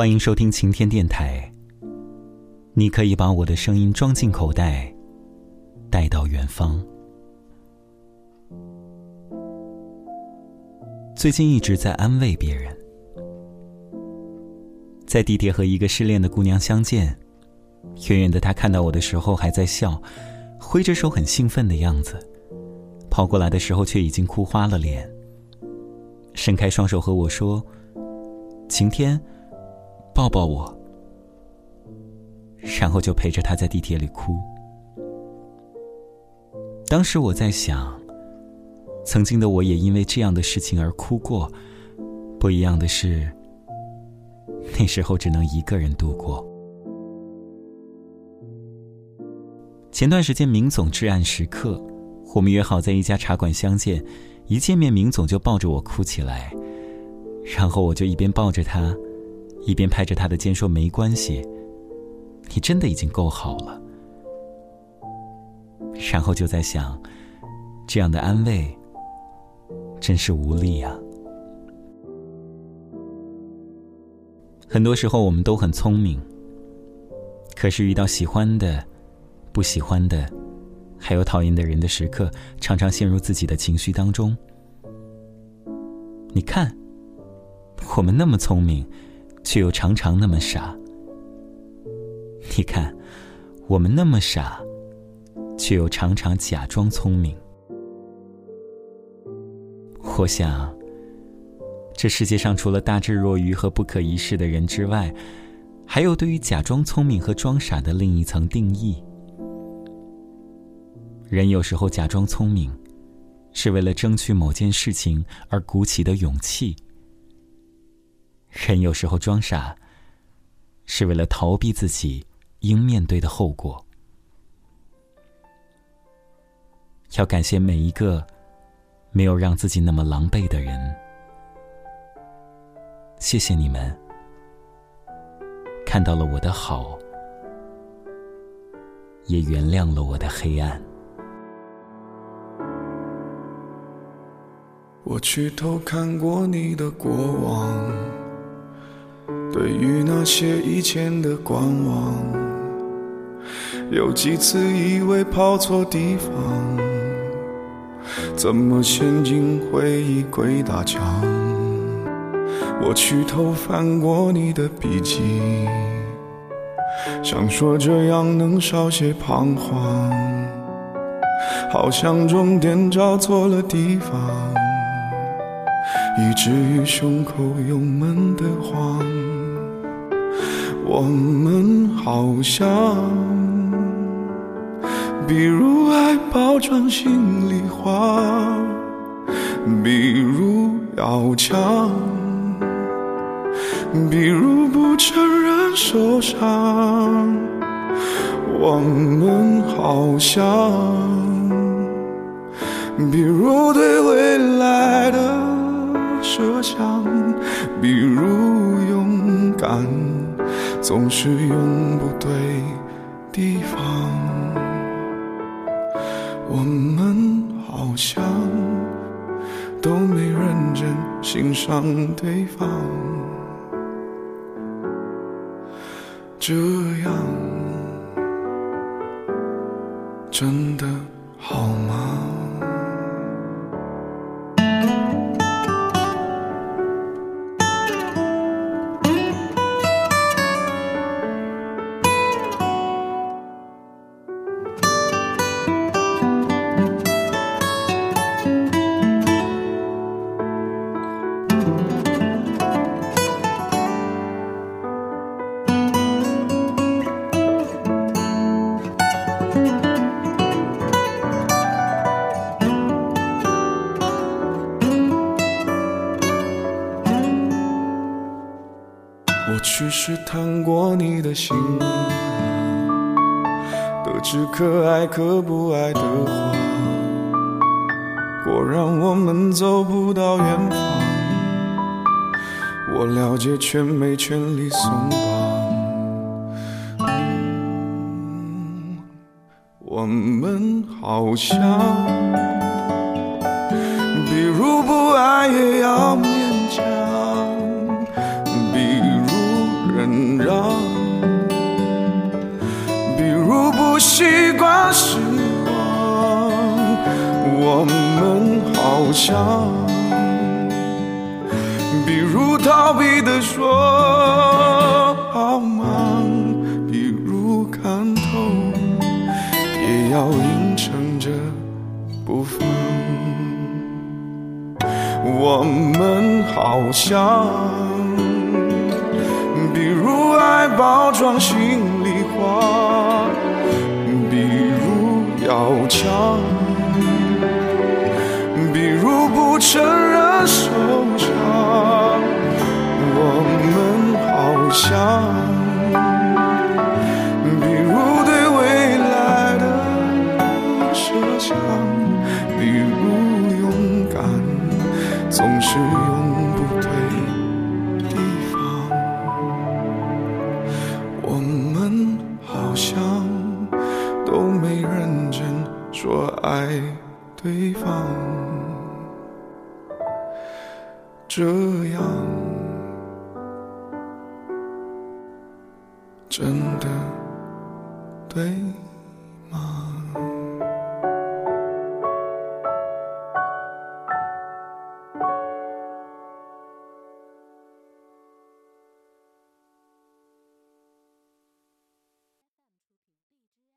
欢迎收听晴天电台。你可以把我的声音装进口袋，带到远方。最近一直在安慰别人，在地铁和一个失恋的姑娘相见，远远的她看到我的时候还在笑，挥着手很兴奋的样子，跑过来的时候却已经哭花了脸，伸开双手和我说：“晴天。”抱抱我，然后就陪着他在地铁里哭。当时我在想，曾经的我也因为这样的事情而哭过。不一样的是，那时候只能一个人度过。前段时间，明总至暗时刻，我们约好在一家茶馆相见。一见面，明总就抱着我哭起来，然后我就一边抱着他。一边拍着他的肩说：“没关系，你真的已经够好了。”然后就在想，这样的安慰真是无力啊。很多时候我们都很聪明，可是遇到喜欢的、不喜欢的，还有讨厌的人的时刻，常常陷入自己的情绪当中。你看，我们那么聪明。却又常常那么傻。你看，我们那么傻，却又常常假装聪明。我想，这世界上除了大智若愚和不可一世的人之外，还有对于假装聪明和装傻的另一层定义。人有时候假装聪明，是为了争取某件事情而鼓起的勇气。人有时候装傻，是为了逃避自己应面对的后果。要感谢每一个没有让自己那么狼狈的人，谢谢你们看到了我的好，也原谅了我的黑暗。我去偷看过你的过往。对于那些以前的观望，有几次以为跑错地方，怎么陷进回忆鬼打墙？我去偷翻过你的笔记，想说这样能少些彷徨，好像终点找错了地方，以至于胸口有闷得慌。我们好像，比如爱包装心里话，比如要强，比如不承认受伤。我们好像，比如对未来的设想，比如勇敢。总是用不对地方，我们好像都没认真欣赏对方，这样真的好吗？试探过你的心，得知可爱可不爱的话，果然我们走不到远方。我了解，却没权利松绑。我们好像，比如不爱也要习惯失望，我们好像，比如逃避的说好忙，比如看透也要硬撑着不放。我们好像，比如爱包装心里这样真的对？